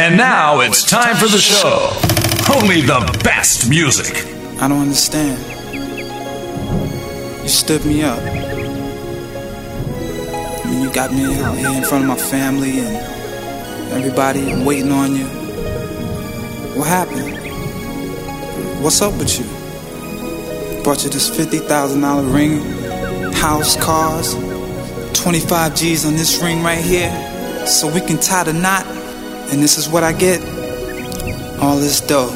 And now it's time for the show. Only the best music. I don't understand. You stood me up. I mean, you got me out here in front of my family and everybody waiting on you. What happened? What's up with you? Brought you this $50,000 ring, house, cars, 25 G's on this ring right here, so we can tie the knot. And this is what I get all this dough,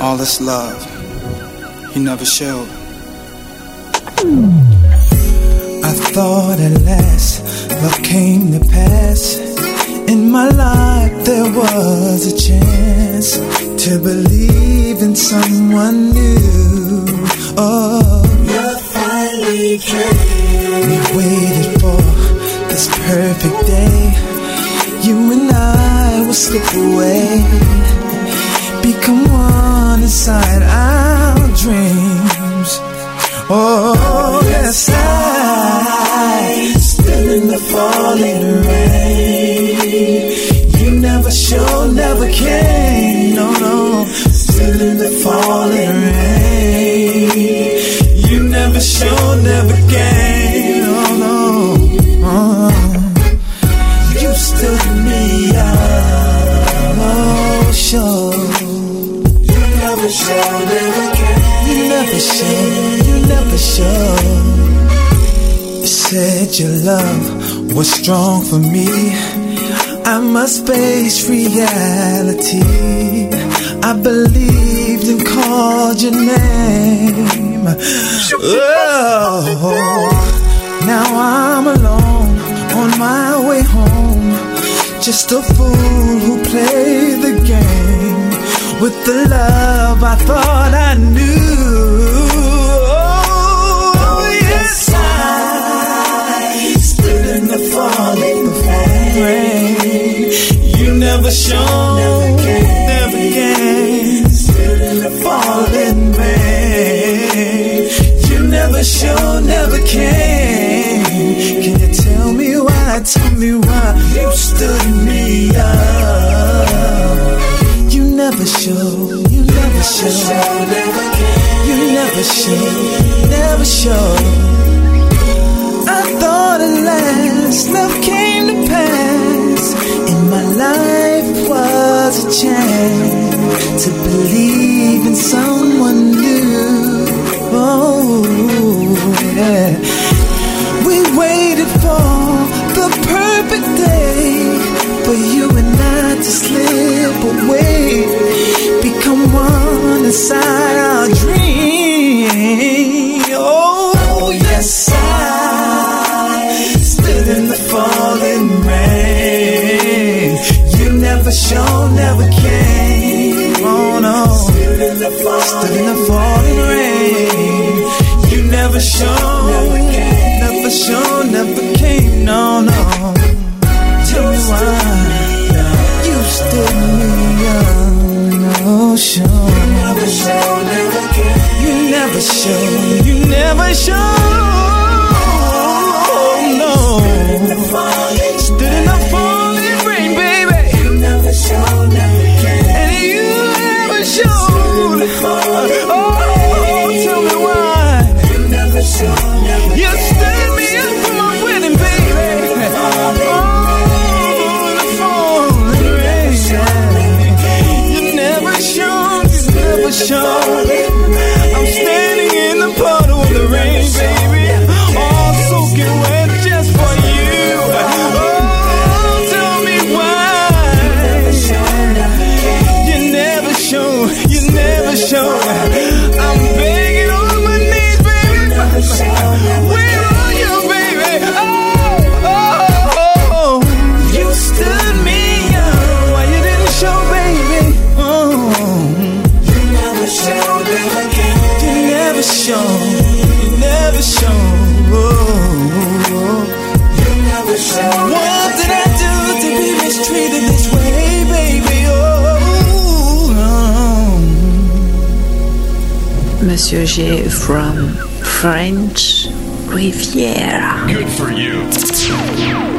all this love. You never showed. I thought at last love came to pass. In my life, there was a chance to believe in someone new. Oh, love finally came. We waited for this perfect day. You and I will slip away, become one inside our dreams. Oh, yes, I stood in the falling rain. You never showed, never came. No, no, stood in the falling rain. You never showed, never came. No, no. Uh, Sure. You never came. You never showed, you never showed. You said your love was strong for me. I must face reality. I believed and called your name. Oh, now I'm alone on my way home. Just a fool who played the game with the love I thought I knew. Oh, yes, I stood in the falling rain. You never shone, never came. Stood in the falling rain. You never showed, never came. Can you tell me why? Tell me why you stood me up. Never show, you never show, you never show, never showed. I thought at last love came to pass. In my life was a chance to believe in someone new. Oh, yeah. We waited for the perfect day for you and I to slip away, become one inside our dream. Oh, yes, I stood in the falling rain. You never showed, never came. Oh no, stood in the falling rain. You never showed, never came. Never showed, never came. No, no. Showed, never. You never showed, you never showed. No. Stood in the falling rain, baby. You never showed, never came. And you never showed. Oh, tell me why. You never showed, French Riviera. Good for you.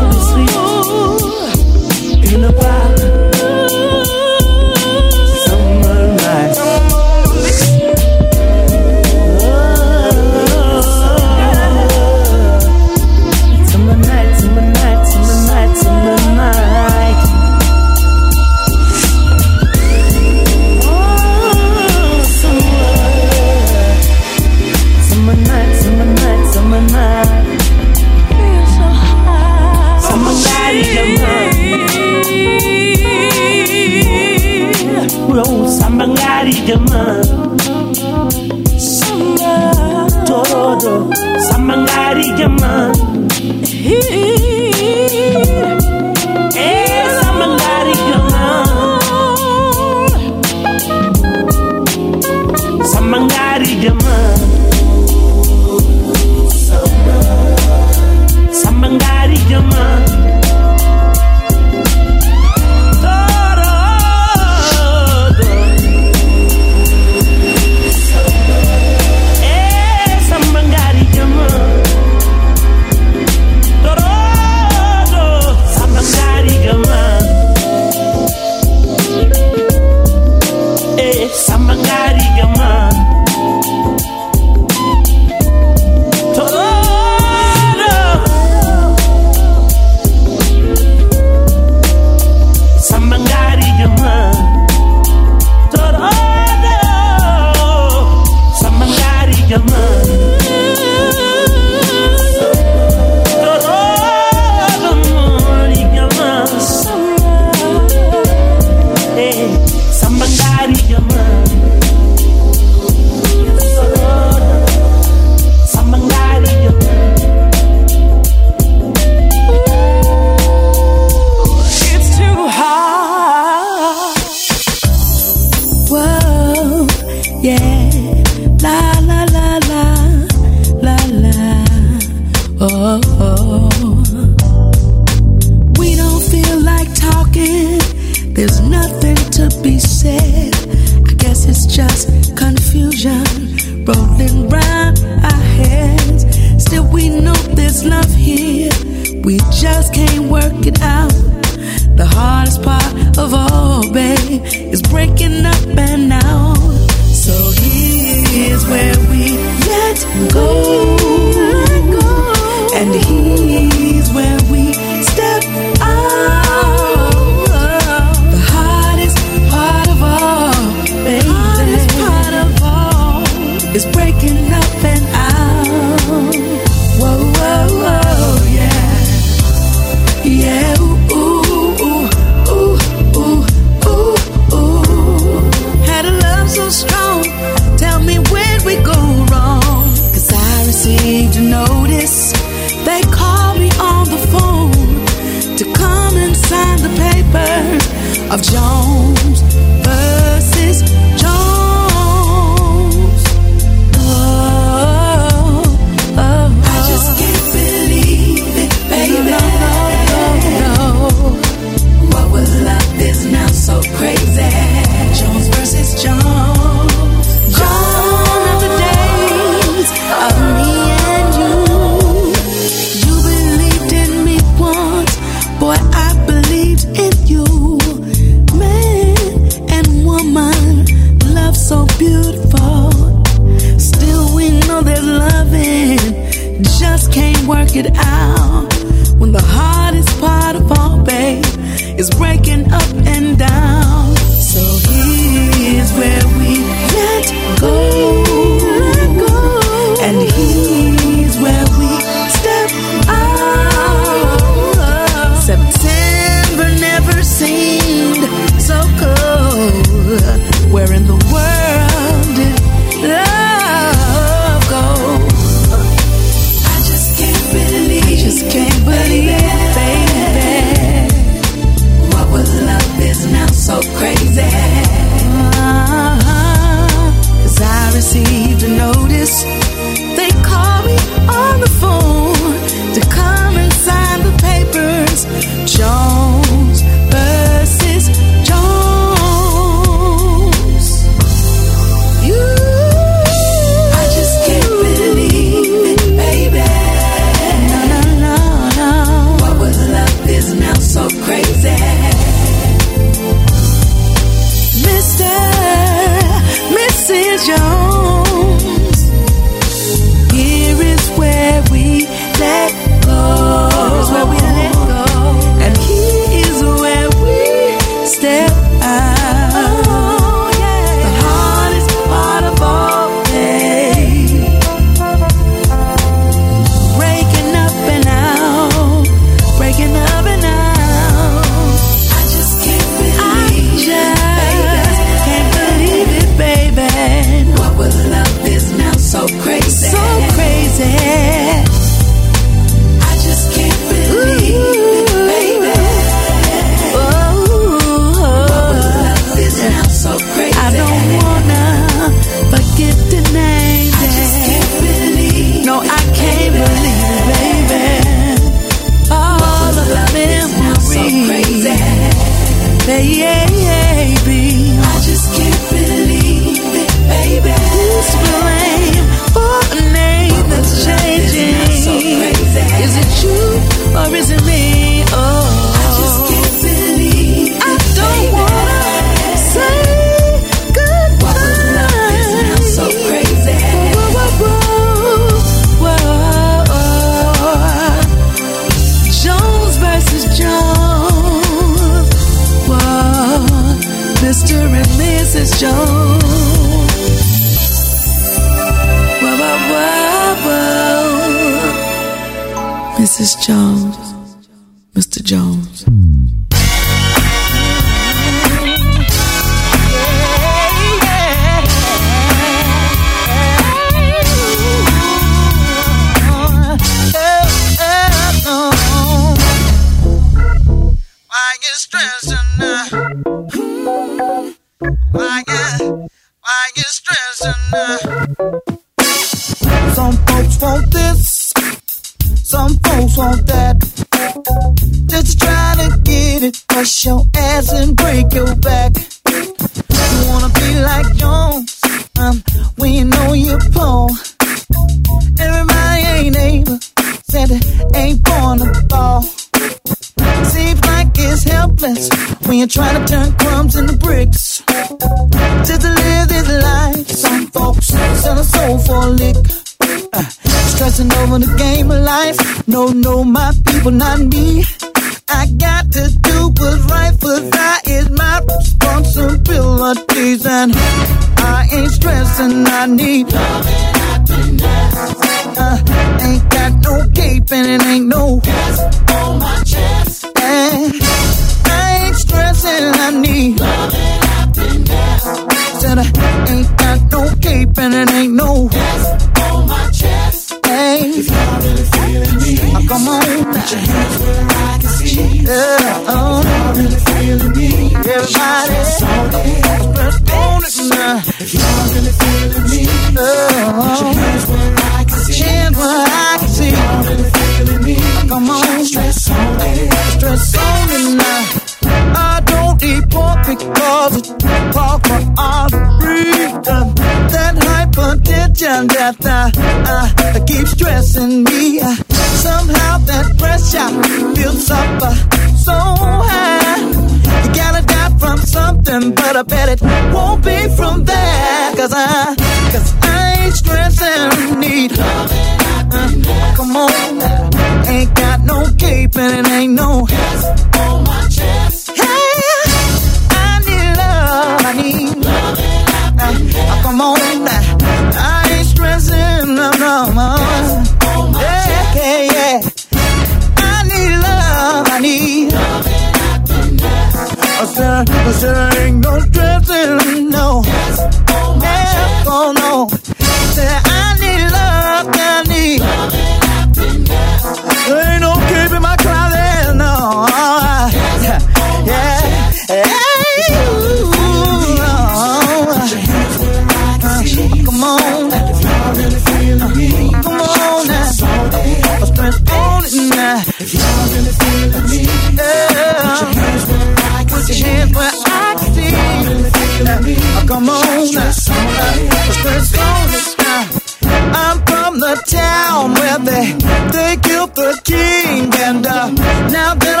The town where they they killed the king, and uh, now that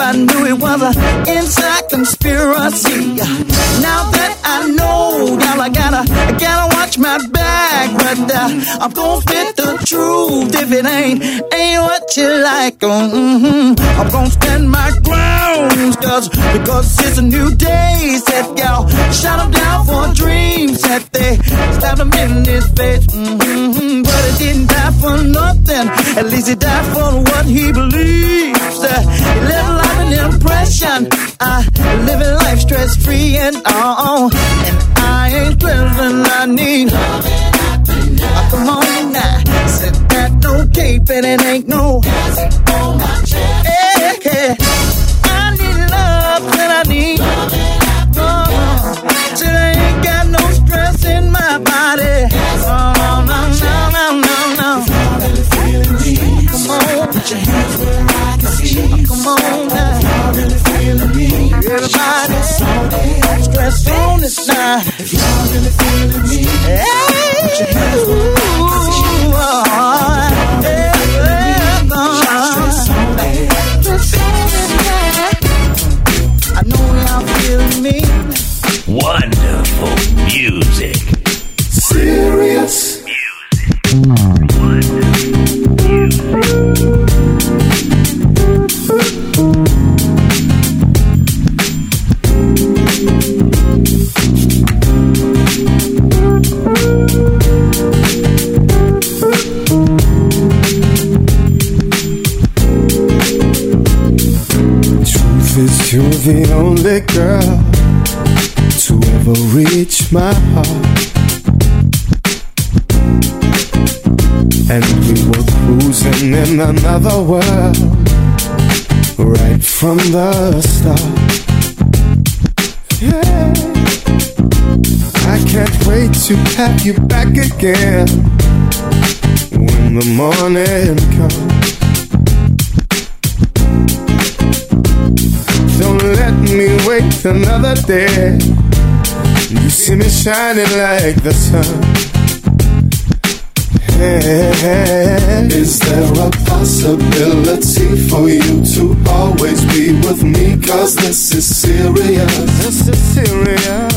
I knew it was an inside conspiracy. Now that I know, y'all, I gotta I gotta watch my back, but uh, I'm gonna spit the truth if it ain't ain't what you like. Mm-hmm. I'm gonna stand my ground, cause because it's a new day. Said y'all shut down for dreams that they stabbed him in his face. Mm-hmm. But he didn't die for nothing. At least he died for what he believes. Uh, impression. I living life stress free and all. And I ain't stressing. I need. Oh, come on now. Said that no cape and it ain't no. I need love and I need. Oh, till I ain't got no stress in my body. Oh, no, no, no, no, Come on, put your hands where I can see. come on now. Y'all really feeling me, Everybody, stress on it now. If y'all really feeling me, Hey, ooh, yeah, yeah, stress all day. stress on it now. I know y'all feeling me. Wonderful music. Serious. Is, you're the only girl to ever reach my heart. And we were cruising in another world right from the start. Yeah. I can't wait to have you back again when the morning comes. Let me wait another day. You see me shining like the sun. Hey, Is there a possibility for you to always be with me? Cause this is serious. this is serious.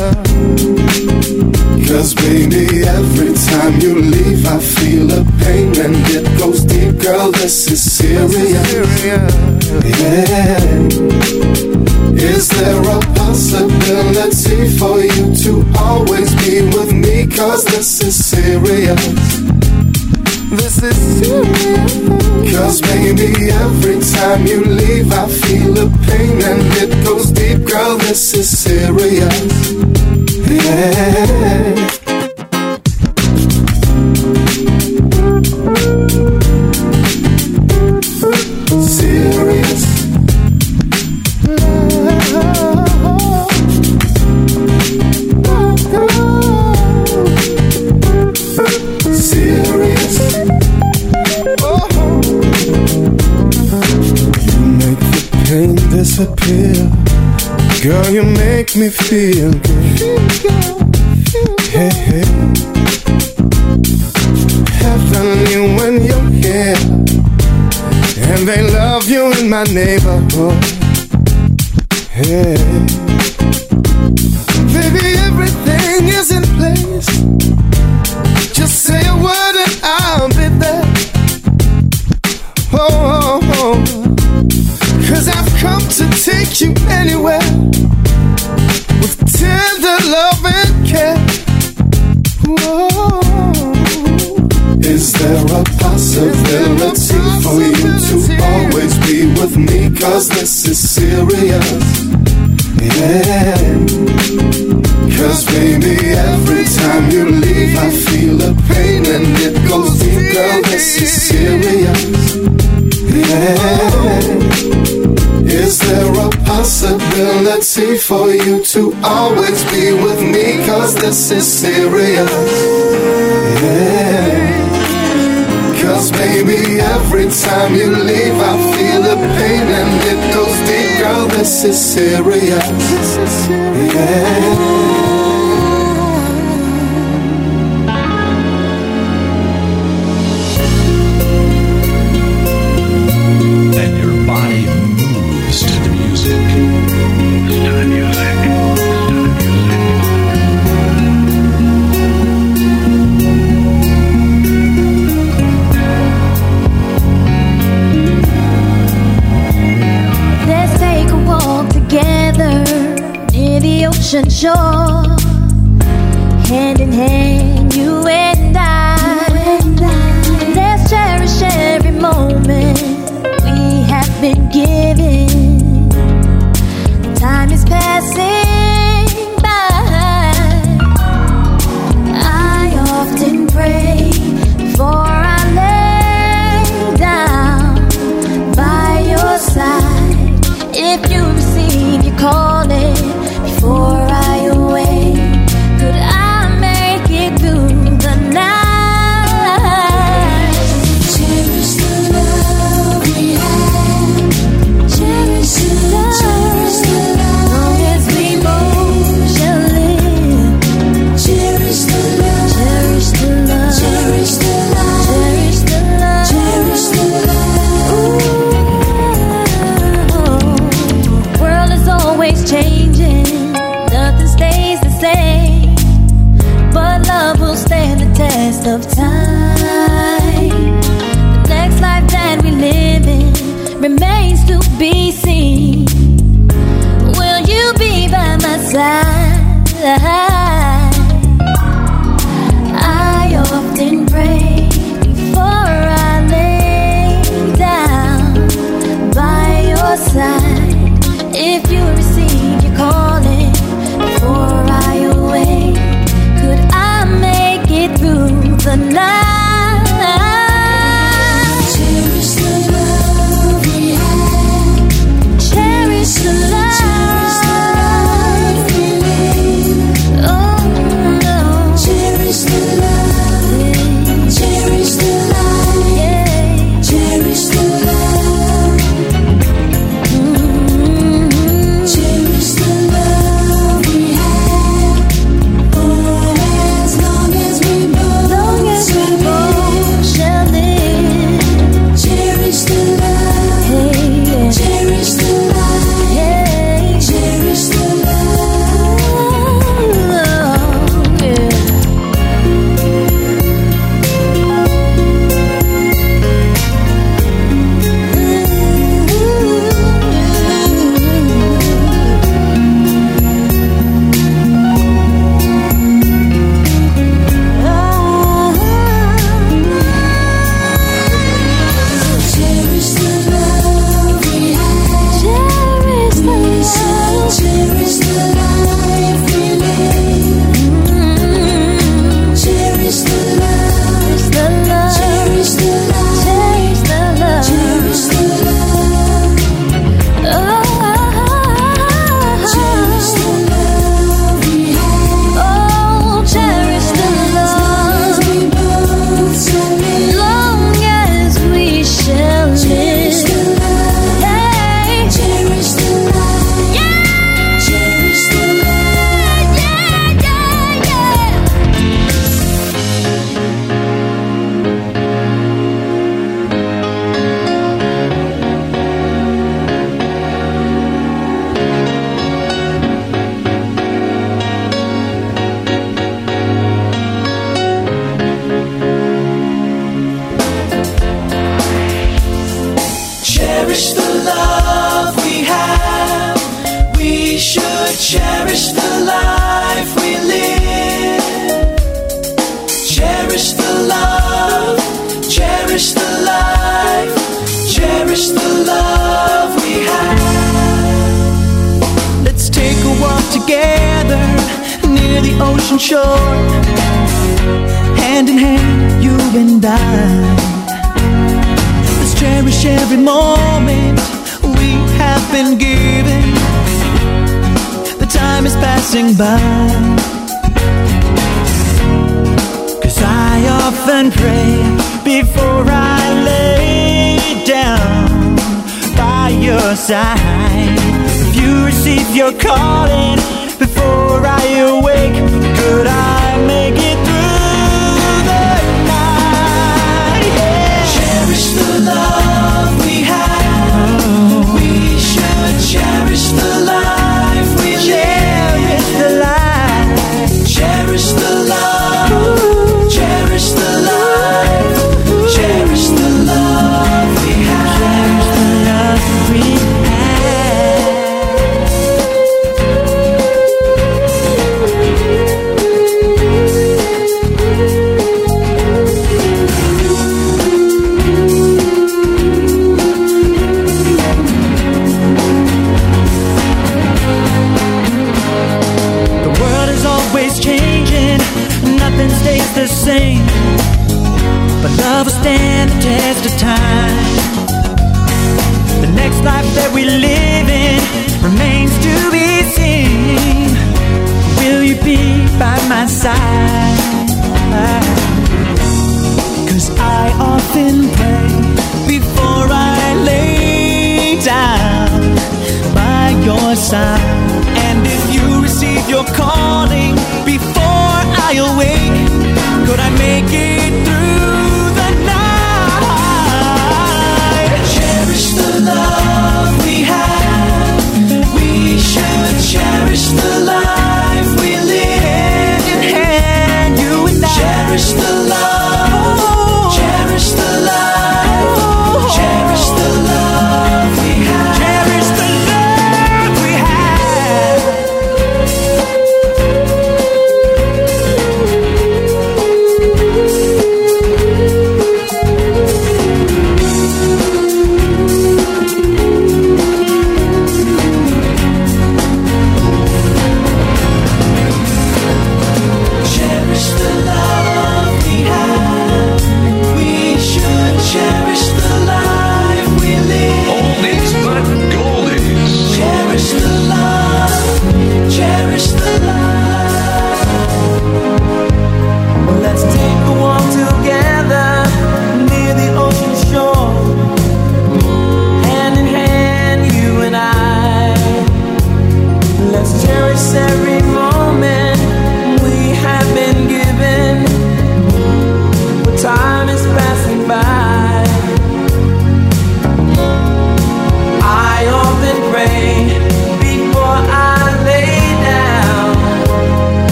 Cause baby, every time you leave, I feel a pain and it goes deep. Girl, this is serious. Serious. Yeah. Is there a possibility for you to always be with me? Cause this is serious. This is serious. Cause baby, every time you leave, I feel a pain and it goes deep. Girl, this is serious. Yeah. Disappear. Girl, you make me feel good. Hey, hey. Heavenly when you're here. And they love you in my neighborhood. Hey. Baby, everything is in place. Just say a word and I'll be there. Oh, oh, oh. Come to take you anywhere with tender love and care. Whoa. Is there a possibility for you to always be with me? Cause this is serious. Yeah. Cause baby, every time you leave, I feel a pain and it goes deep, girl. This is serious. Yeah. Is there a possibility for you to always be with me? Cause this is serious. Yeah. Cause baby, every time you leave, I feel a pain and it goes deep, girl. This is serious. Yeah.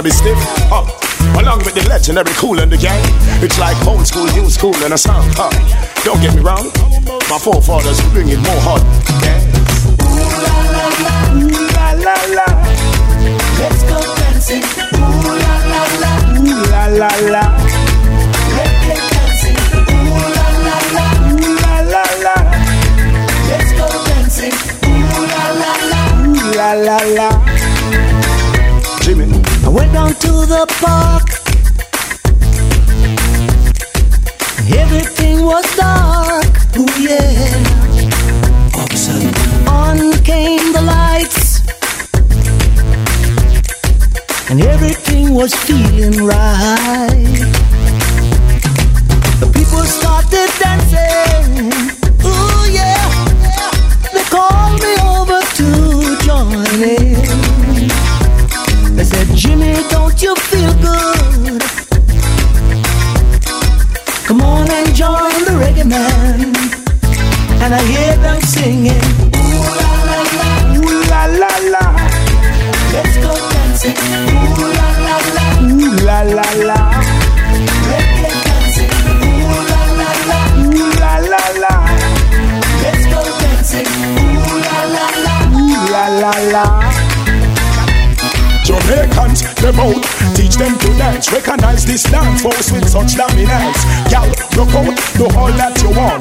Gonna be stiff. Along with the legendary Kool and the Gang. It's like old school, new school, and a song. Huh. Don't get me wrong, my forefathers bringing more hot the park.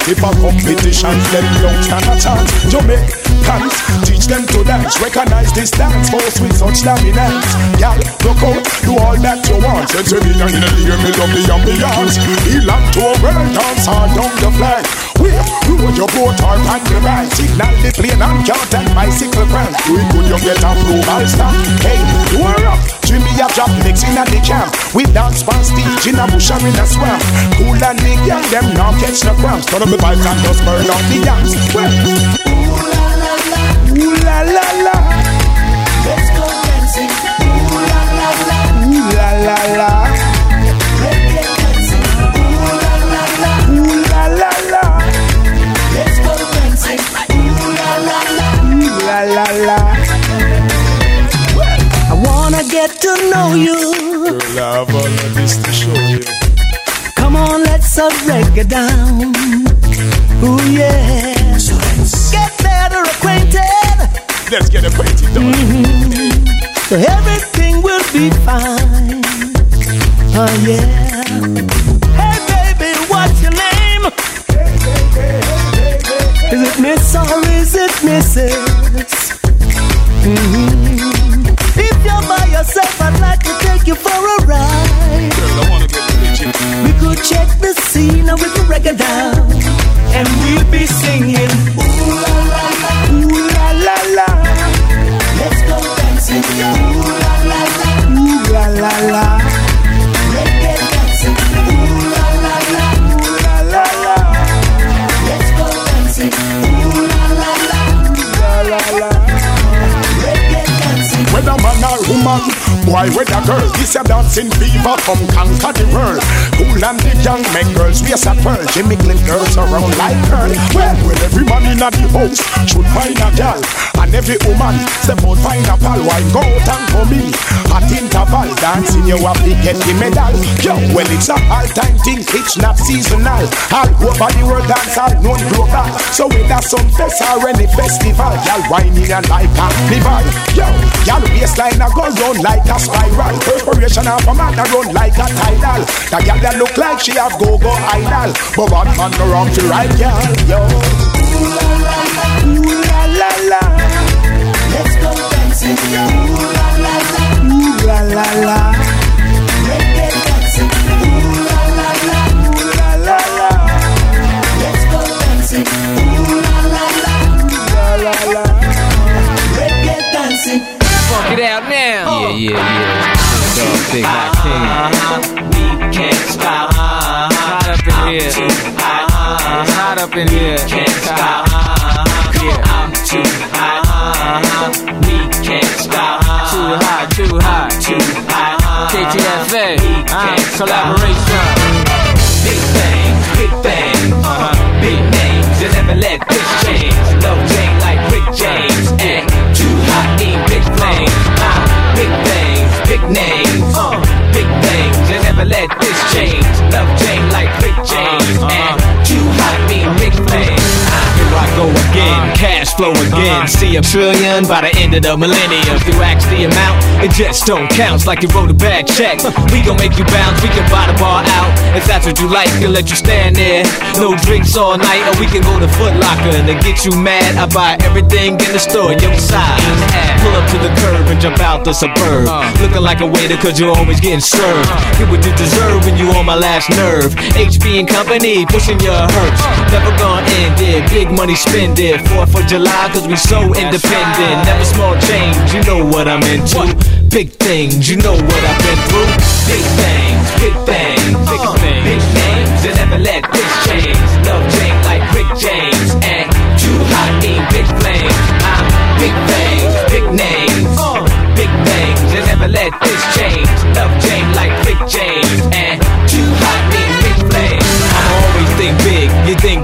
If a competition, then don't stand a chance. Jamaicans, teach them to dance. Recognize this dance force with such dominance. Gal, look out, do all that you want. Since we in the year, me love the ambiance. Elan to a world dance all down the flag. Wait, road your boat or on the right Signal the plane and count and bicycle crank Do it good, you get a approval stop Hey, you are up Jimmy a drop mix in at the camp. We dance pan stage in a bush or in a swamp. Cool and big and them now catch the cramps. Turn up the bike and just burn up the yams. Well, ooh la la la Ooh la la la. Let's go dancing. Ooh la la la. Ooh la la la to know you. Girl, I have all of this to show you. Come on, let's up reggae down. Ooh yeah. So let's get better acquainted. Let's get acquainted, done. Mm-hmm. So everything will be fine. Oh yeah. Hey baby, what's your name? Is it Miss or is it Mrs.? Mm-hmm. If you're by yourself, you for a ride. Girl, I wanna get We could check the scene with the reggae down, and we'll be singing. Ooh la la la, ooh la la la. Let's go dancing. Ooh la la la, ooh la la la. Boy with a girl. This a dancing fever from conquer the world. Cool and the young make girls race a twirl. Jimmy Clint girls around like curl. Well, well, every man in the house should find a girl. And every woman step out find a pal. Why go out and come in? At interval dancing you have to get the medal. Yo, well it's a all time thing. It's not seasonal. All over the world dance all known global. So whether some fest or any festival, y'all whining and like carnival. Yo, y'all waistline a go round like a spiral. Perspiration off a man a run like a tidal. That girl that look like she have go go idol, but bad man wrong to right girl. Yo, ooh la la ooh la la. Ooh la la la, la la. Reggae dancing. Ooh la la la, la la. Let's go dancing. Ooh la la la, la la. Reggae dancing. Funk it out now. Yeah, yeah, yeah. Big hot king. Hot up in here. Hot up in here. We Uh, collaboration. Big things, big things, uh-huh. big names. You never let this change. Love Jane like Rick James, and too hot in big flames. Uh, big things, big names, uh, big things. You never let this change. Love Jane like Rick James, and too hot in big flames. I go again, cash flow again. Uh-huh. See a trillion by the end of the millennium. If you ask the amount, it just don't count. Like you wrote a bad check. We gon' make you bounce, we can buy the bar out. If that's what you like, we'll let you stand there. No drinks all night, or we can go to Foot Locker. And to get you mad, I buy everything in the store, your size. Pull up to the curb and jump out the suburb. Uh. Looking like a waiter, cause you're always getting served. Uh. Get what you deserve when you on my last nerve. HB and company, pushing your hurts. Uh. Never gonna end it. Big money spend it. Fourth of July, cause we so independent. Never small change, you know what I'm into. Big things, you know what I've been through. Big things, big things, big Uh, things, big names. You never let this change. Love Jane like Rick James, and too hot in big flames. I'm big things, big names, uh, big things. You never let this change.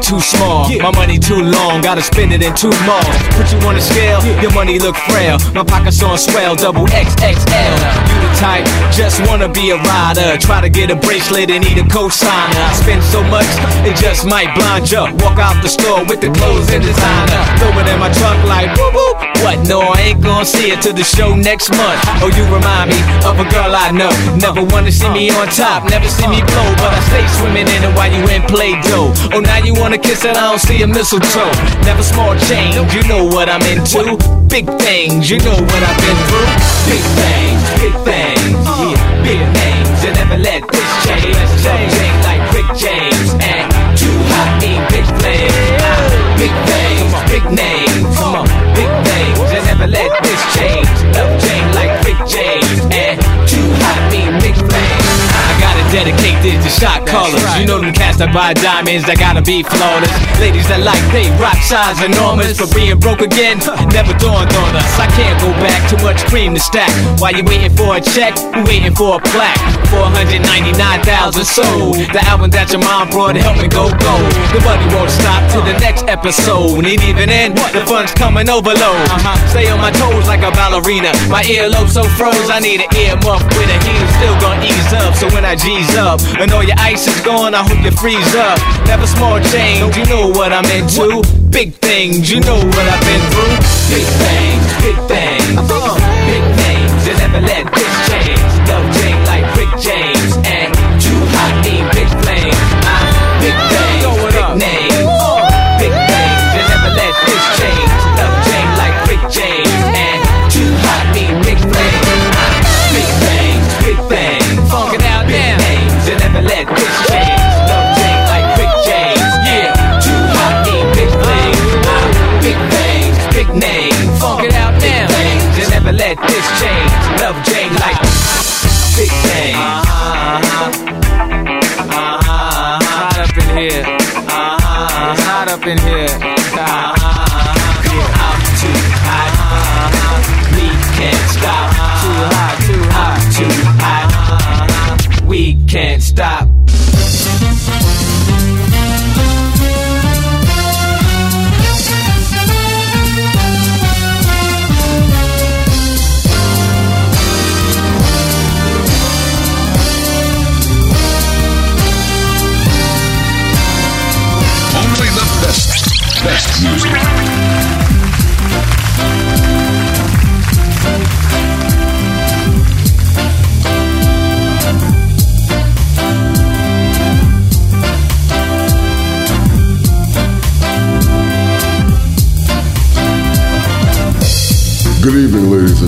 Too small. My money too long, gotta spend it in two malls. Put you on a scale, your money look frail. My pockets on swell, double XXL. You the type, just wanna be a rider. Try to get a bracelet and need a cosigner. I spend so much, it just might blind you. Walk out the store with the clothes and designer. Throw it in my trunk like whoop whoop. What? No, I ain't gonna see it till the show next month. Oh, you remind me of a girl I know. Never wanna see me on top, never see me blow, but I stay swimming in it while you in play doh. Oh, now you wanna kiss and I don't see a mistletoe. Never small change, you know what I'm into. Big things, you know what I've been through. Big things, big things, yeah, big names. You never let this change. Love Jane like Rick James, and too hot in big. Ah, Big things, big names, I gotta dedicate this to shot callers. You know them cats that buy diamonds that gotta be flawless. Ladies that like they rock size enormous, but being broke again never dawned on us. I can't go back, too much cream to stack. While you waiting for a check, we waiting for a plaque. 499,000 sold. The album that your mom brought help me go gold. The money won't stop till the next episode. And even then, the fun's coming overload. Uh-huh. Stay on my toes like a ballerina. My earlobe so froze, I need an earmuff with a heater. Still gonna ease up, so when I G's up and all your ice is gone, I hope you freeze up. Never small change, you know what I'm into. Big things, you know what I've been through. Big things, big things, uh, big names. You never let we can't stop.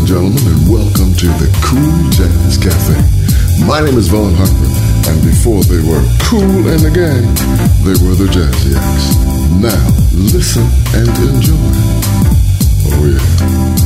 And gentlemen, and welcome to the Cool Jazz Cafe. My name is Vaughn Hartman, and before they were Kool and the Gang, they were the Jazziacs. Now, listen and enjoy. Oh, yeah.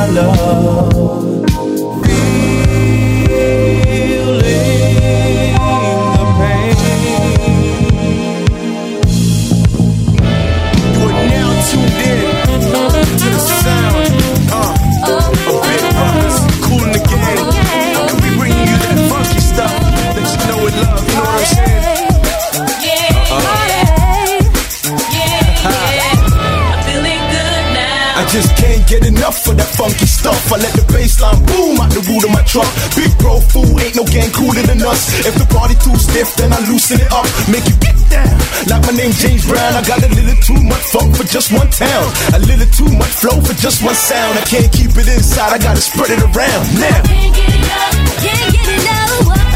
My love. Us. If the party too stiff, then I loosen it up. Make you get down. Like my name James Brown, I got a little too much funk for just one town. A little too much flow for just one sound. I can't keep it inside, I gotta spread it around. Now. Can't get enough, can't get enough.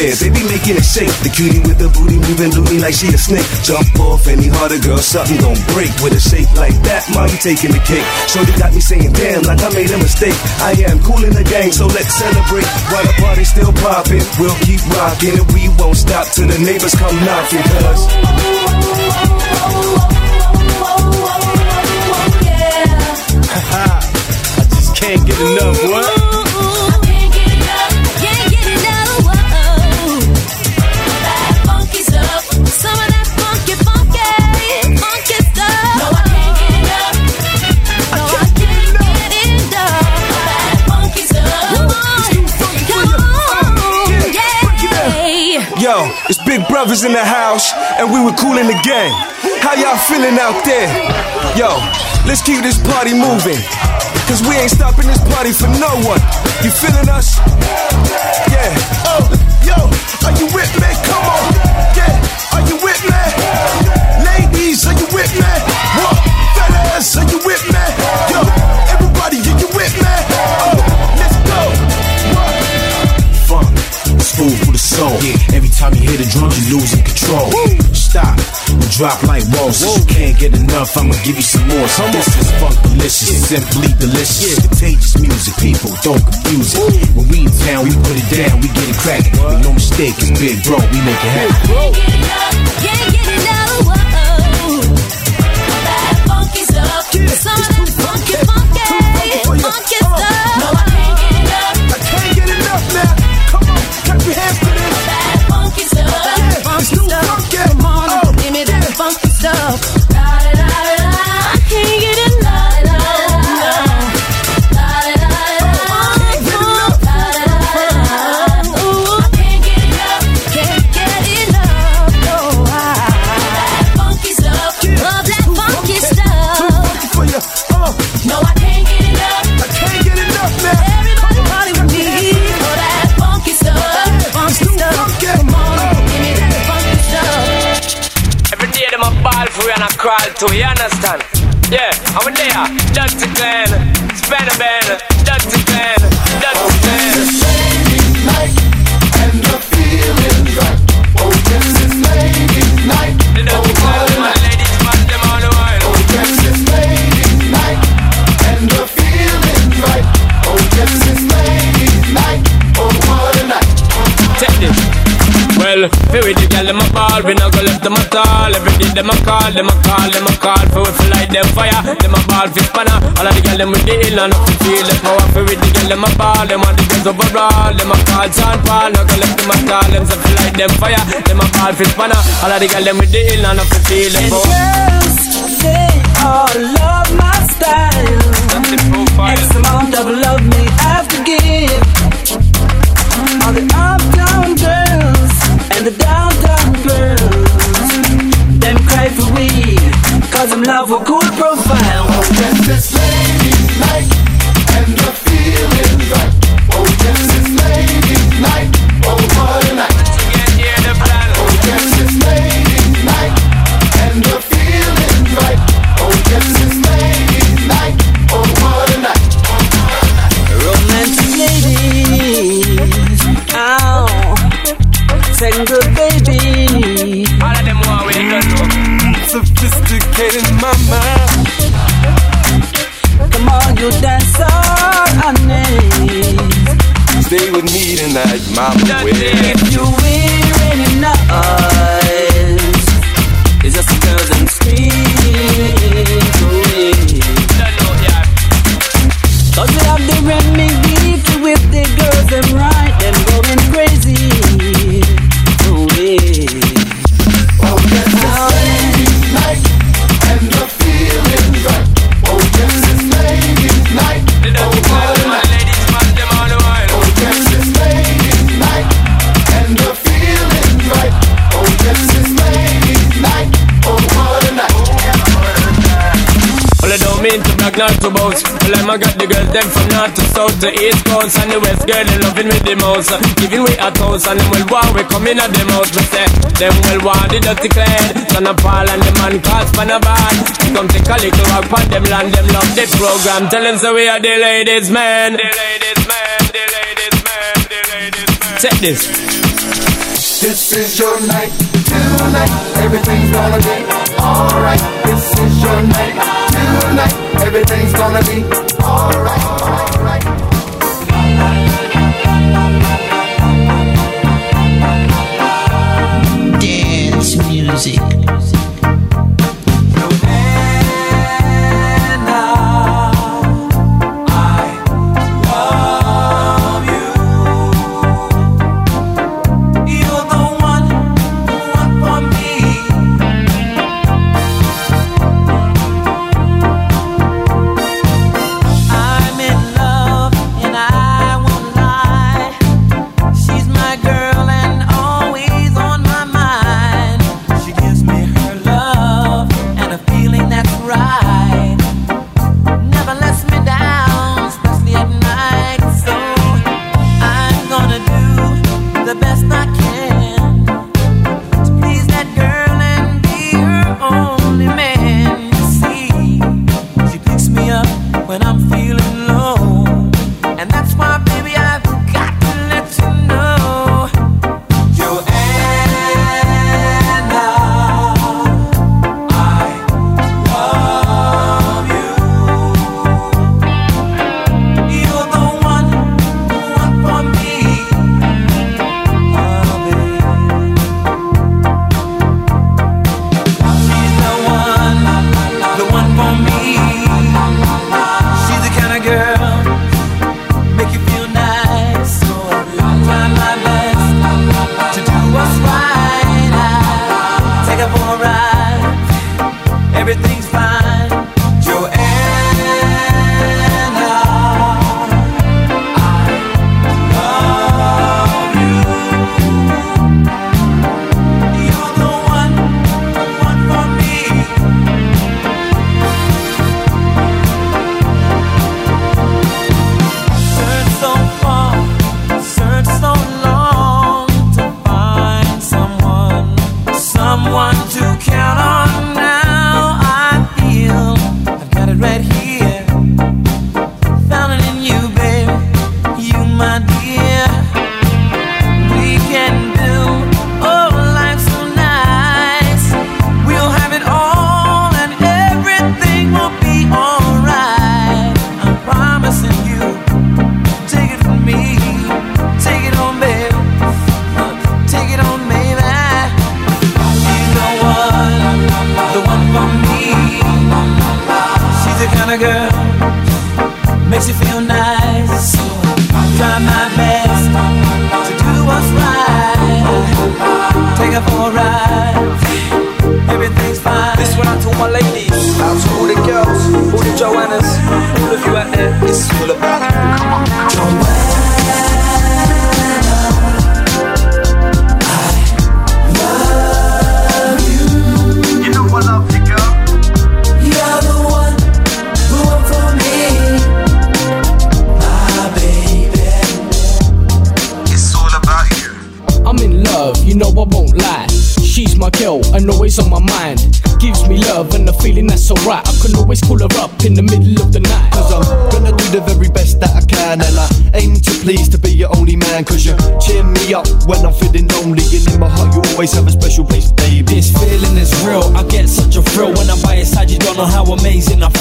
Ladies they be making it shake. The cutie with the booty moving loony like she a snake. Jump off any harder, girl, something gon' break. With a shape like that, ma, you taking the cake. So they got me saying, damn, like I made a mistake. I am cool in the game, so let's celebrate. While the party's still popping, we'll keep rocking and we won't stop till the neighbors come knocking. Cause I just can't get enough. What? Brothers in the house, and we were cool in the game. How y'all feeling out there? Yo, let's keep this party moving. Cause we ain't stopping this party for no one. You feeling us? Yeah. Oh, yo, are you with me? Come on. Time you hear the drums, you losing control. Stop and drop like roses. You can't get enough. I'ma give you some more. So this is funk delicious, simply delicious. Contagious music, people don't confuse it. When we in town, we put it down, we get it cracking. Make no mistake, it's big bro, we make it happen. Can't get enough, can't get enough. Whoa. That some of that funky, too, you understand? Yeah, I'm there. Dr. Glenn, Spanner Ben, Dr. Glenn. Night and the feeling's right. Oh, it's ladies' night. Man, all the while. Oh, it's ladies' night and the feeling's right. Oh, it's ladies' night. Oh, a night. Well, feel with the girl, them a ball, we not go left them at all. Them a call, them a call, them a call. For we like them fire, them a ball fi spanner. All of the girl them with the ill and up to feel the power. Feel with the girl, them a ball, them want the girls overall. Them a call Sean Paul, go left them at all. Them say feel like them fire, them a ball fi spanner. All of the girl them with the ill and up to feel the power. girls, they all love my style. X amount of love me have to give. All the uptown girls and the girls, cry for we, cause them love a cool profile. Oh, yes, it's ladies' Tonight, mama. Well. If you wear any to boast. Well, I'm got the girls, them from north to south to east coast and the west girl, they loving me the most. Giving we a toast and them well want we coming at them house. Me say, them well want the dirty clean. Son of Paul and the man called Spanaban. Come take a little walk on them land, them love the program. Tell them so we are the ladies, man. The ladies, man, the ladies, man, the ladies, man. Check this. This is your night, tonight. Everything's gonna be alright. This is your night, tonight. Everything's gonna be alright.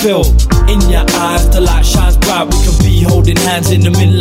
feel in your eyes, the light shines bright. We can be holding hands in the middle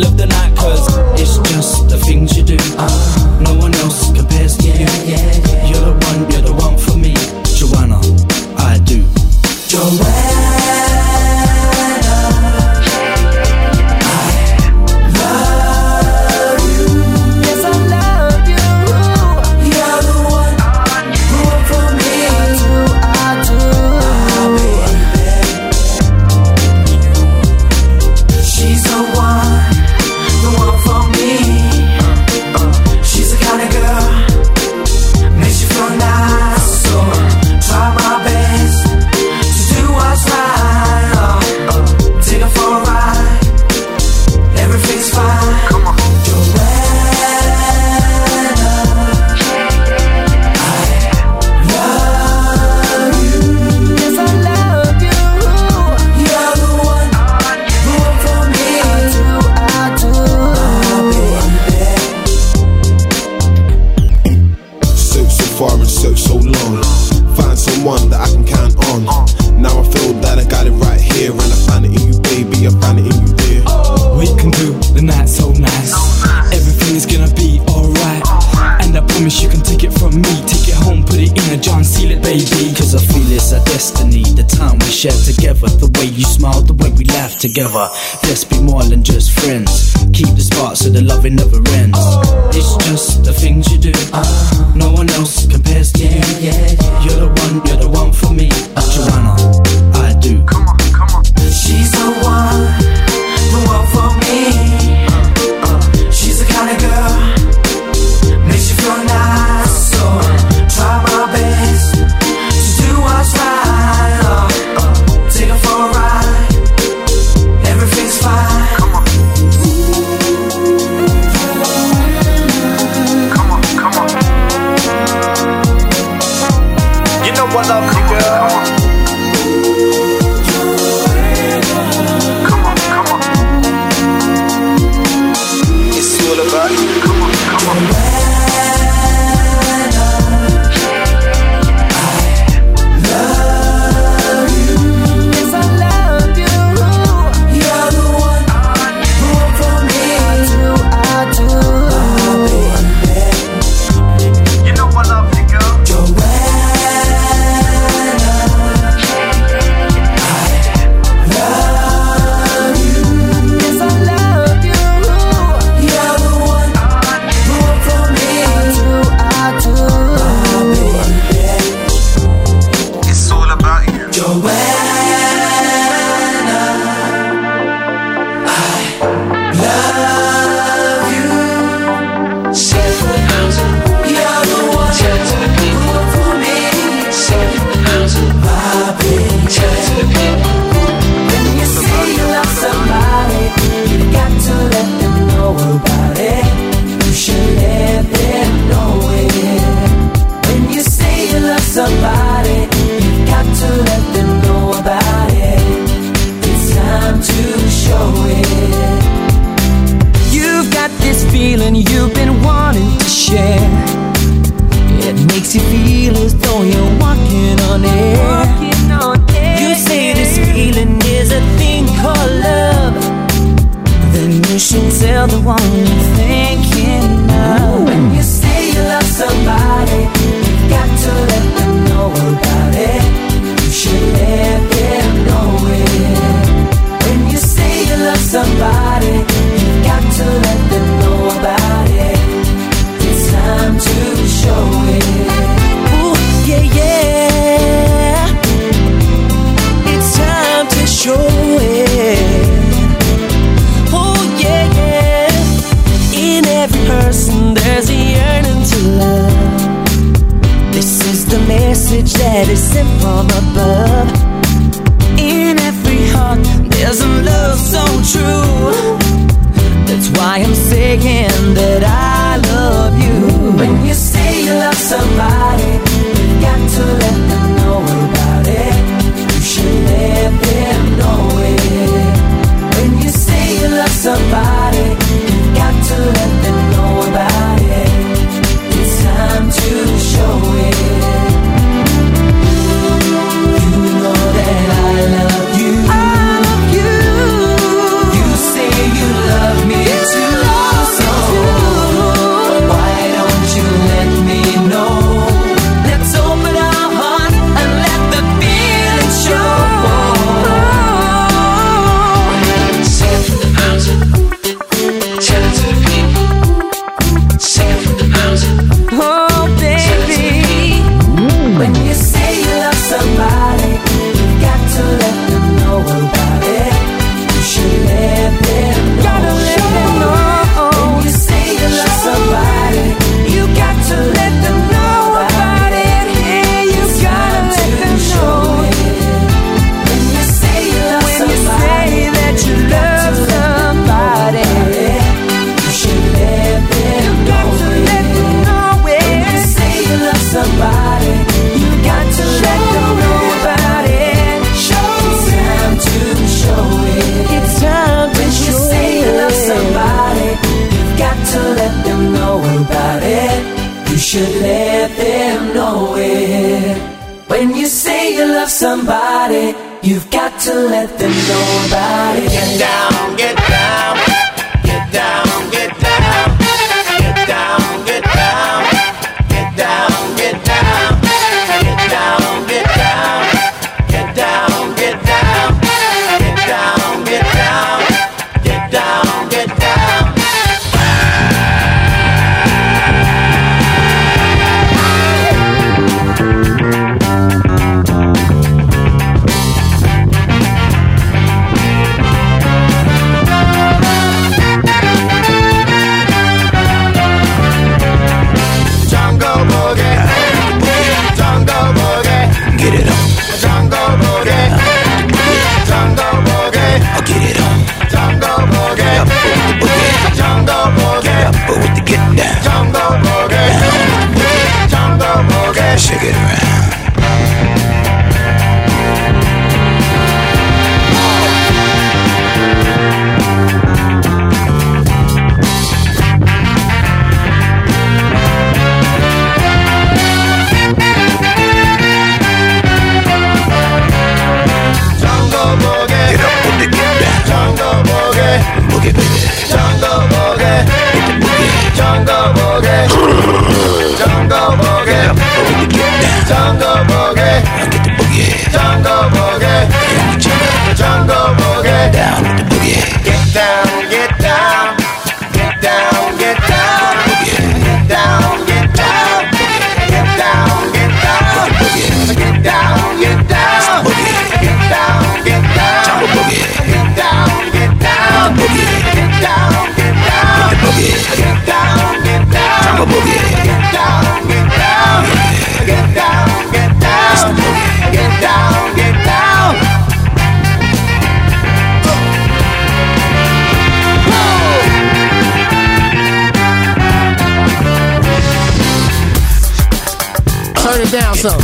some.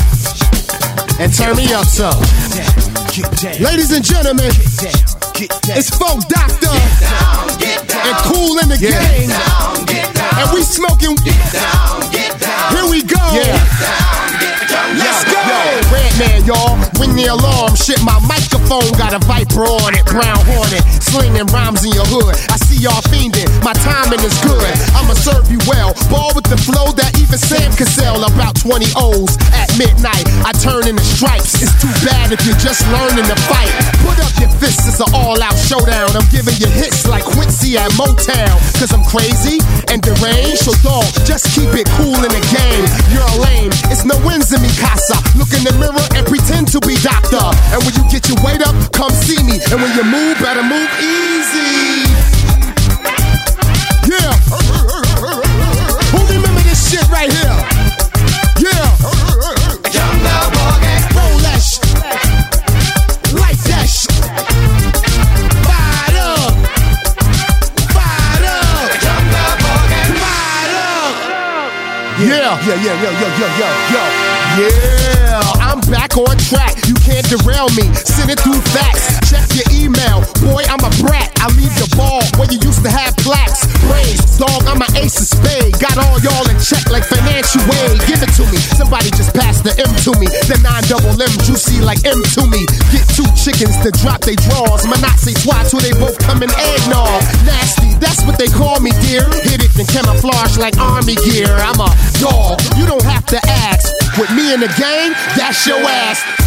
And turn me up so, Ladies and gentlemen, it's Funk Doctor and Kool and the. Gang. And we smoking. Here we go. Let's go. Redman, y'all. Ring the alarm. Shit, my mic phone got a Viper on it, brown hornet, slinging rhymes in your hood. I see y'all fiending, my timing is good. I'ma serve you well, ball with the flow that even Sam can sell. About 20 O's at midnight, I turn into stripes. It's too bad if you're just learning to fight. Put up your fists, it's an all out showdown. I'm giving you hits like Quincy at Motown, cause I'm crazy and deranged. So dog, just keep it cool in the game. You're a lame. It's no wins in me casa. Look in the mirror and pretend to be doctor. And when you get your weight up, come see me. And when you move, better move easy. Yeah. Who remember this shit right here? Yeah. Yeah, yeah, yeah, yeah, yeah, yeah, I'm back on track. You can't derail me. Send it through facts. Check your email. Boy, I'm a brat. I leave the ball where you used to have plaques. Praise, dog, I'm an ace of spade. Got all y'all in check like financial aid. Give it to me. Somebody just pass the M to me. The nine double M juicy like M to me. Get two chickens to drop they draws. Monoxy twats who they both come in eggnog. Nasty, that's what they call me, dear. Hit it and camouflage like army gear. I'm a dog. You don't have to ask. With me in the gang, that's your ass.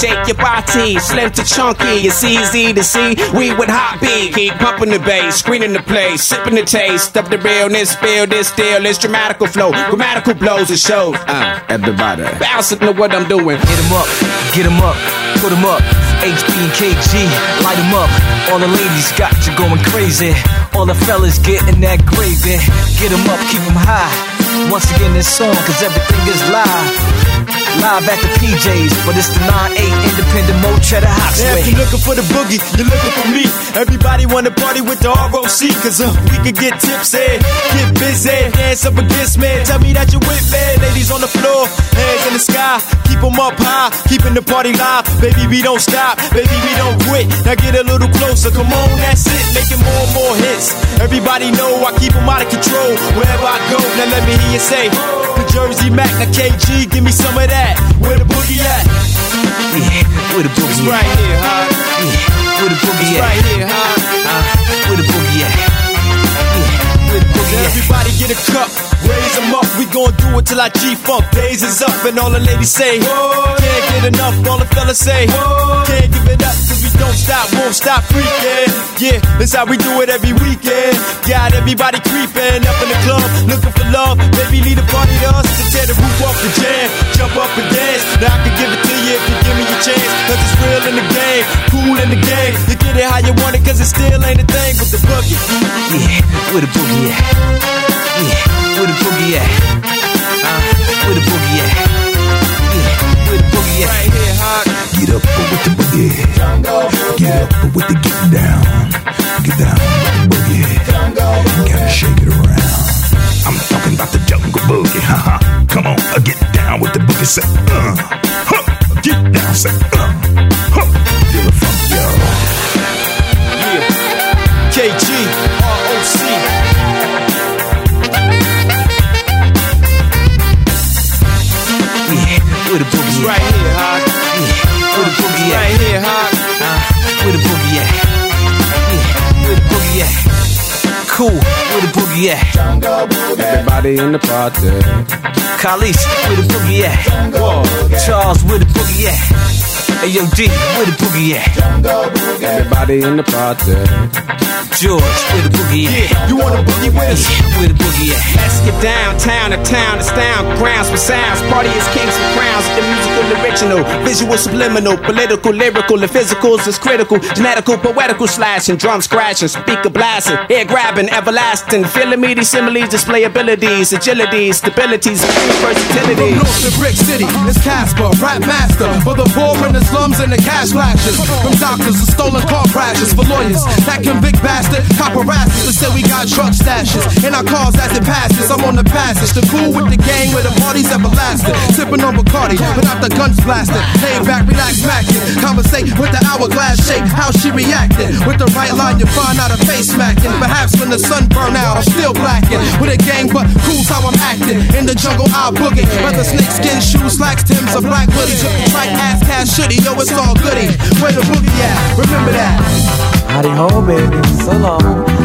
Shake your body, slim to chunky. It's easy to see. We with hot beat. Keep pumping the bass, screening the place, sipping the taste of the realness. Feel this still. It's dramatical flow, grammatical blows and shows. Uh, everybody, bounce to what I'm doing. Hit 'em up, get 'em up, put 'em up. HB and KG, light 'em up. All the ladies got you going crazy. All the fellas getting that gravy. Get 'em up, keep 'em high. Once again, this song, cause everything is live. Live at the PJs, but it's the 9-8 independent Mo Cheddar Hot Now, if you're looking for the boogie, you're looking for me. Everybody wanna party with the ROC, cause uh, we can get tipsy, get busy, dance up against me. Tell me that you're with me. Ladies on the floor, hands in the sky, keep 'em up high, keeping the party live. Baby, we don't stop, baby, we don't quit. Now get a little closer, come on, that's it, making more and more hits. Everybody know I keep 'em out of control wherever I go. Now let me hear you say, the Jersey Mac, now KG, give me some of that. Where the boogie at? Yeah, where the boogie It's at? right here, huh? Yeah, where the boogie It's at? right here, huh? Uh, where the boogie at? Yeah, where the boogie at? Everybody get a cup, raise 'em up. We gon' do it till our G-Funk days is up. And all the ladies say, can't get enough. All the fellas say, can't give it up. Cause we don't stop, won't stop freaking. Yeah, that's how we do it every weekend. Got everybody creeping up in the club, looking for love. Baby, lead the party to us to tear the roof off the jam. Jump up and dance. Now I can give it to you if you give me a chance. Cause it's real in the game, cool in the game. You get it how you want it, cause it still ain't a thing with the boogie. Yeah, where the boogie at? Yeah, where the boogie at? Uh, where the boogie at? Yeah, where the boogie at? Right here, huh? Get up with the boogie. Get up with the get down. Get down with the boogie. Gotta shake it around. I'm talking about the jungle boogie. Haha. Come on, uh, get down with the boogie. Say, uh, huh. Get down, say, uh, huh. Feel the funk, yo. KG, where the boogie at? Right here, Hawk. Yeah, where the boogie at? Right here, Hawk. Uh, where the boogie at? Yeah, where the boogie at? Cool, where the boogie at? Everybody in the party. Khalis, where the boogie at? Charles, where the boogie at? Hey, yo, D, where the boogie at? Everybody in the party. George, where the boogie at? Yeah, you want a boogie with? us? Yeah, where the boogie at? Let's get downtown to town, astound grounds for sounds. Party is kings and crowns. The musical, original, visual, subliminal, political, lyrical, the physicals is critical, genetical, poetical slashing, drum scratching, speaker blasting, air grabbing, everlasting. Feeling me, these similes display abilities, agility, stabilities, versatility. From North to Brick City, it's Casper, rap master. For the poor in the slums and the cash flashes. From doctors to stolen car crashes. For lawyers that convict bastard, paparazzi that say we got truck stashes. In our cars as it passes, I'm on the passage. The cool with the gang where the party's everlasting. Sipping on Bacardi without the guns blasting. Lay back, relax, smacking. Conversate with the hourglass shape, how she reacted. With the right line, you find out her face smacking. Perhaps when the sun burn out, I'm still blacking. With a gang, but cool's how I'm acting. In the jungle, I'll boogie. Whether snakeskin shoes, slacks, Tim's, or black hoodies. Right ass, cash, shitty, yo, it's all goody. Where the boogie at? Remember that. Howdy ho, baby, so long.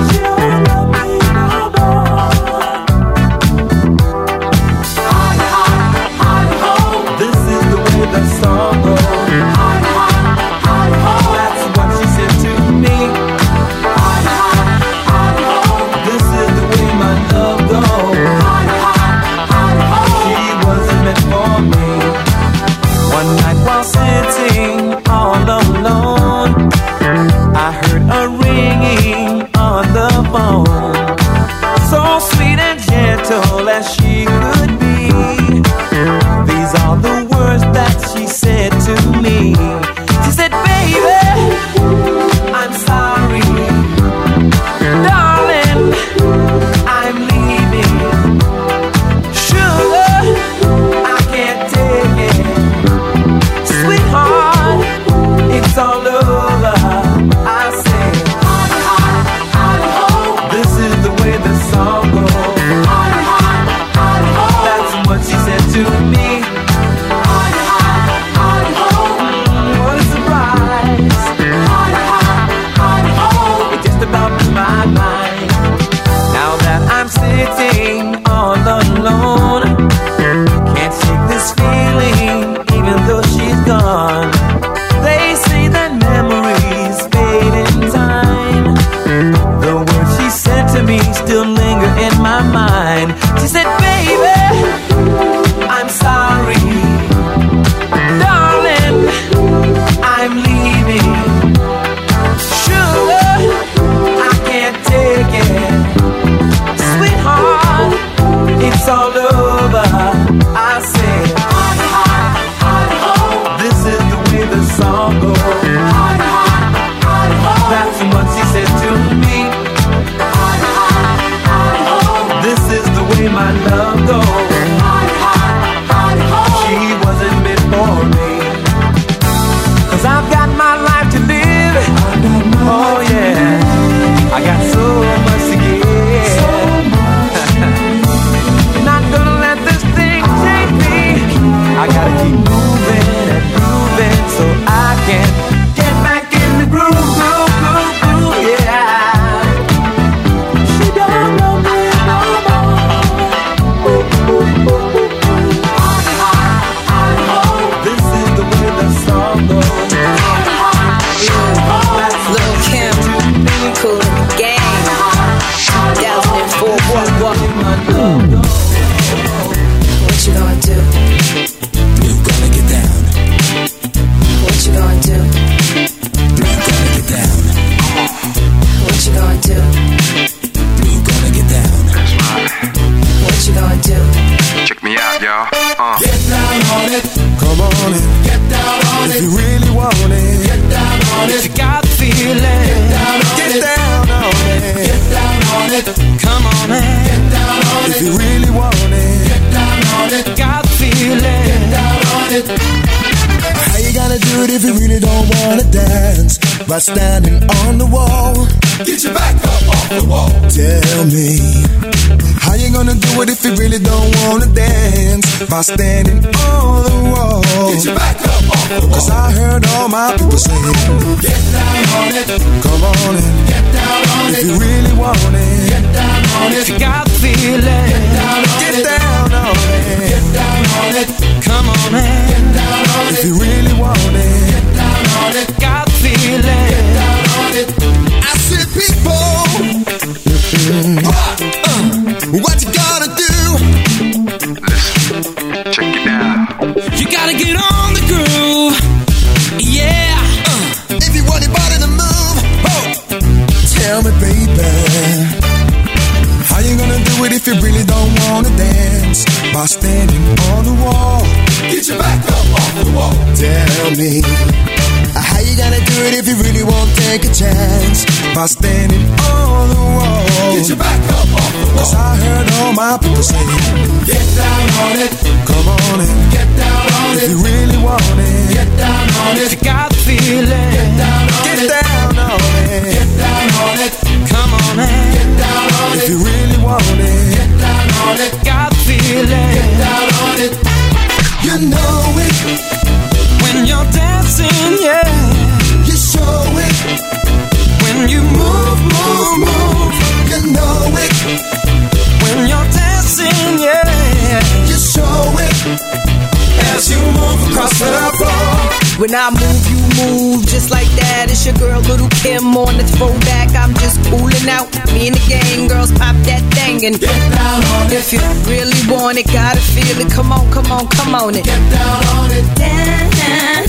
When I move, you move just like that. It's your girl, Lil' Kim, on the throwback. I'm just cooling out. Me and the gang girls pop that thing and Get down on it. if you really want it, gotta feel it. Come on, come on, come on it. Get down on it. Down. down,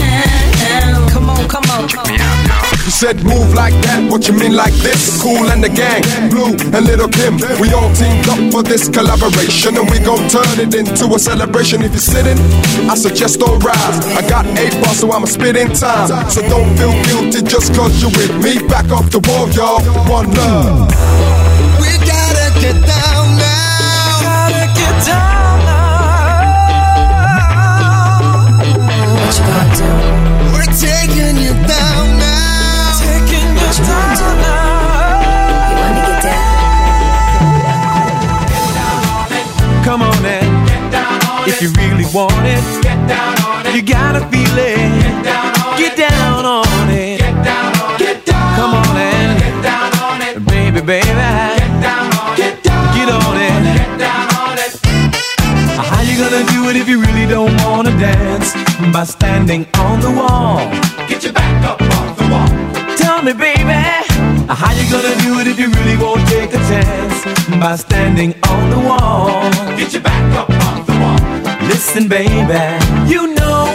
down. Come on, come on. Check me out, y'all. You said move like that, what you mean like this? Kool and the Gang, Blu and Lil' Kim. We all teamed up for this collaboration and we gon' turn it into a celebration. If you're sitting, I suggest don't rise. I got eight bars, so I'ma spit in time. So don't feel guilty just cause you're with me. Back off the wall, y'all. One love. We gotta get down want it, Get down on it. you gotta feel it. Get down on Get it. down on it. Get down on it. Get down. Come on in. Get down on it. Baby, baby. Get down on it. Get down. Get on it. Get down on it. How you gonna do it if you really don't wanna dance? By standing on the wall. Get your back up off the wall. Tell me, baby, how you gonna do it if you really won't take a chance? By standing on the wall. Get your back up off the wall. Listen, baby, you know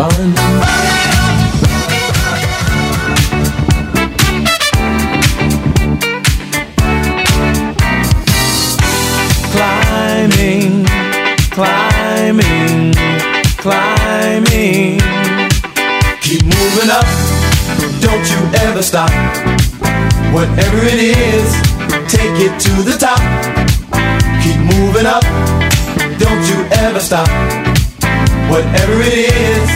Fun. Climbing, climbing, climbing. Keep moving up, don't you ever stop. Whatever it is, take it to the top. Keep moving up, don't you ever stop. Whatever it is,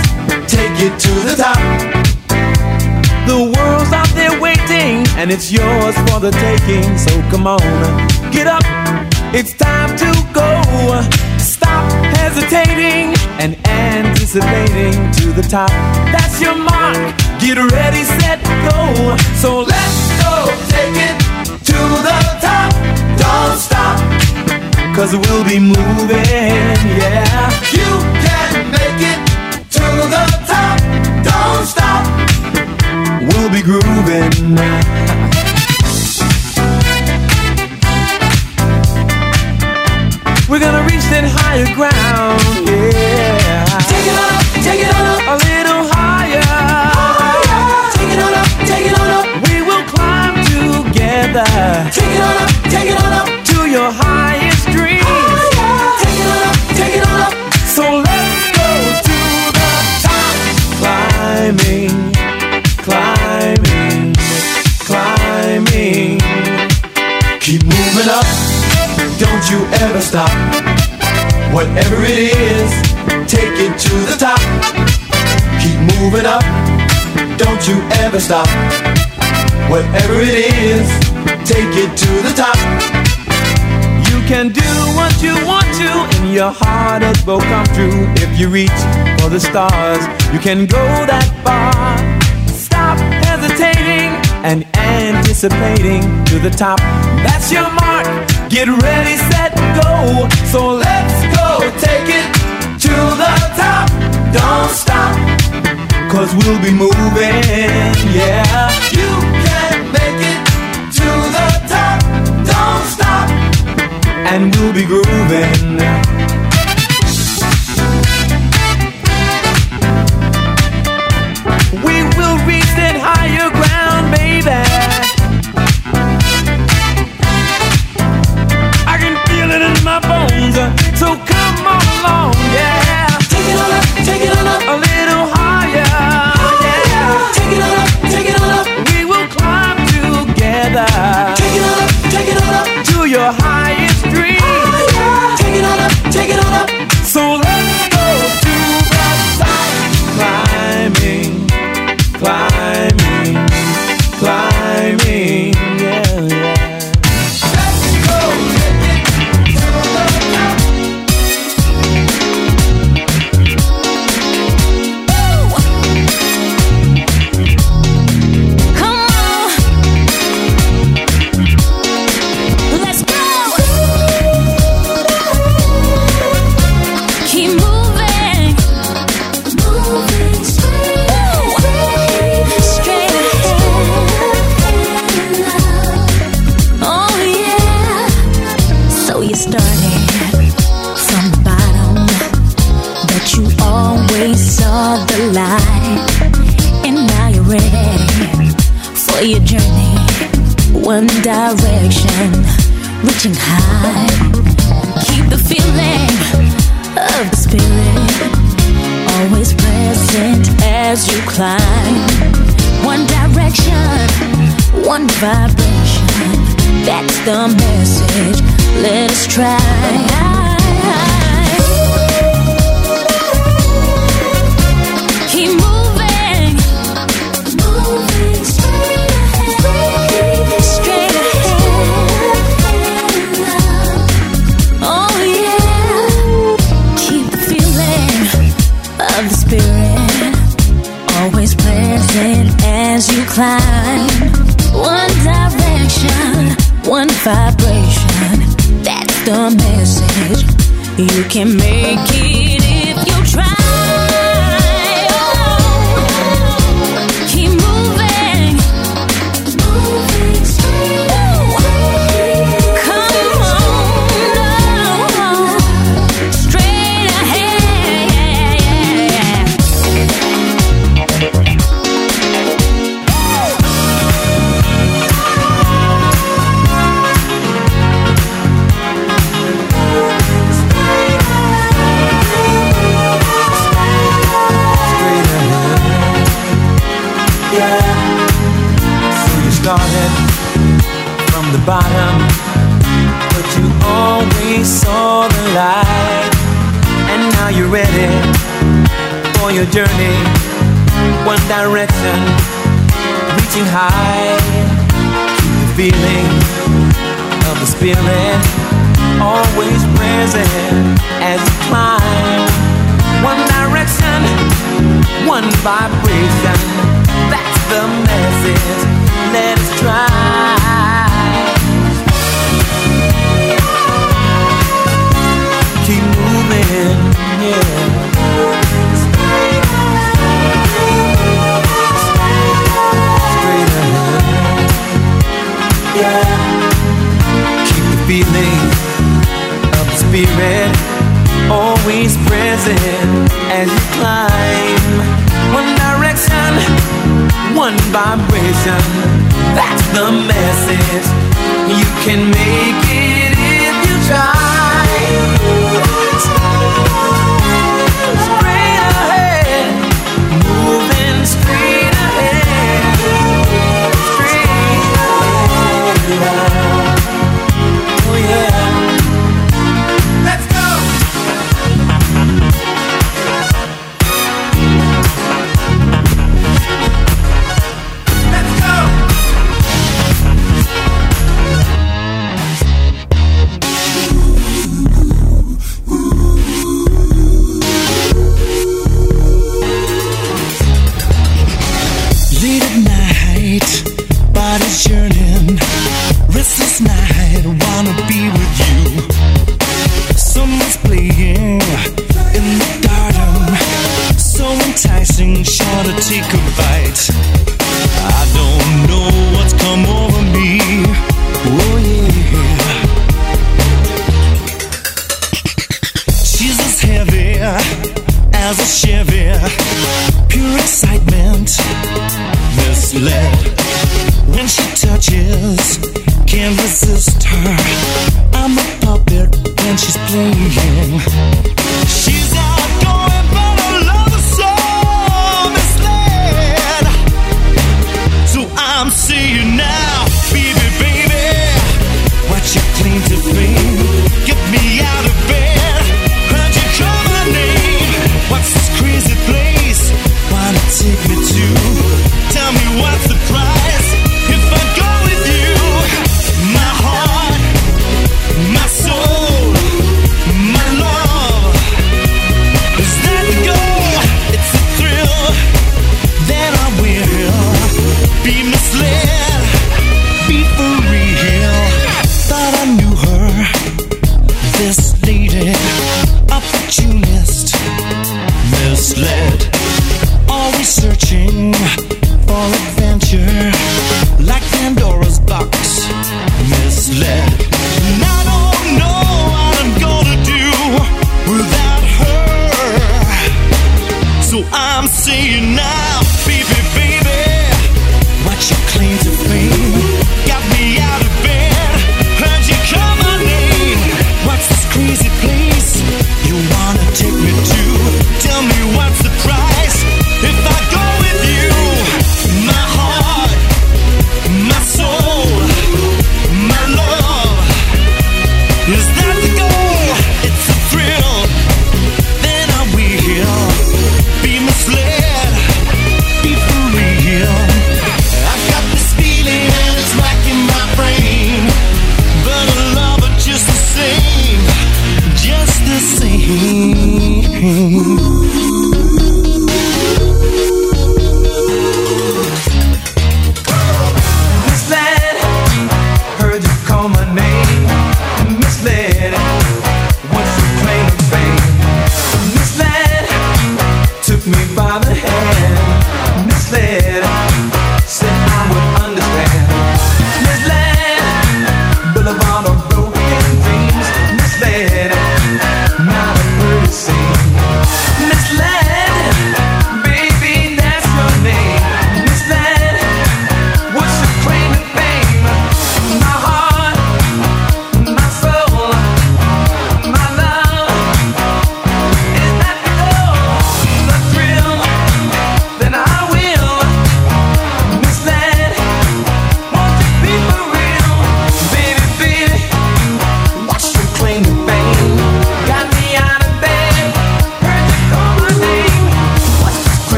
take it to the top. The world's out there waiting, and it's yours for the taking. So come on, get up, it's time to go. Stop hesitating and anticipating to the top. That's your mark. Get ready, set, go. So let's go, take it to the top. Don't stop, cause we'll be moving, yeah. You can we'll be grooving. We're gonna reach that higher ground, yeah. Take it on up, take it on up, a little higher. higher. Take it on up, take it on up. We will climb together. Take it on up, take it on up to your highest Don't you ever stop. Whatever it is, take it to the top. Keep moving up. Don't you ever stop. Whatever it is, take it to the top. You can do what you want to, and your hardest will come true if you reach for the stars. You can go that far. Stop hesitating and anticipating to the top. That's your mark Get ready, set, go. So let's go. Take it to the top. Don't stop. Cause we'll be moving. Yeah. You can make it to the top. Don't stop. And we'll be grooving. take it up. To your higher 情寒。can make it.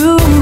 Started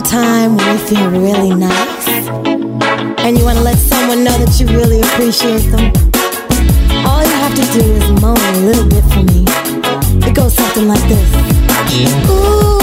a time when you feel really nice and you want to let someone know that you really appreciate them, all you have to do is moan a little bit for me. It goes something like this. Ooh.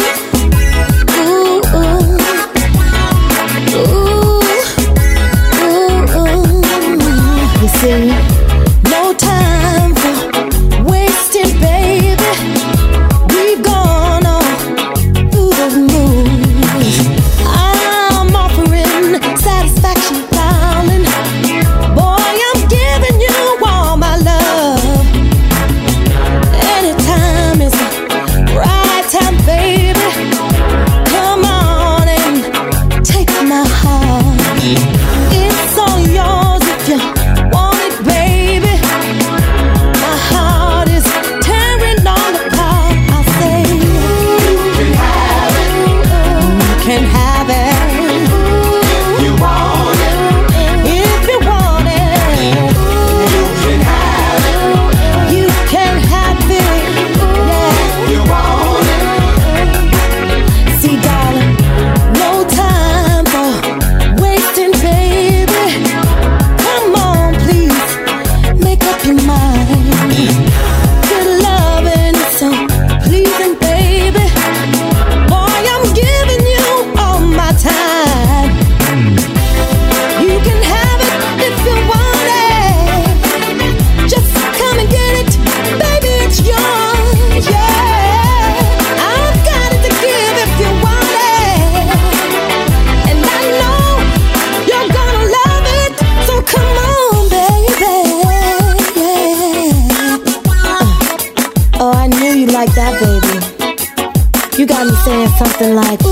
Something like.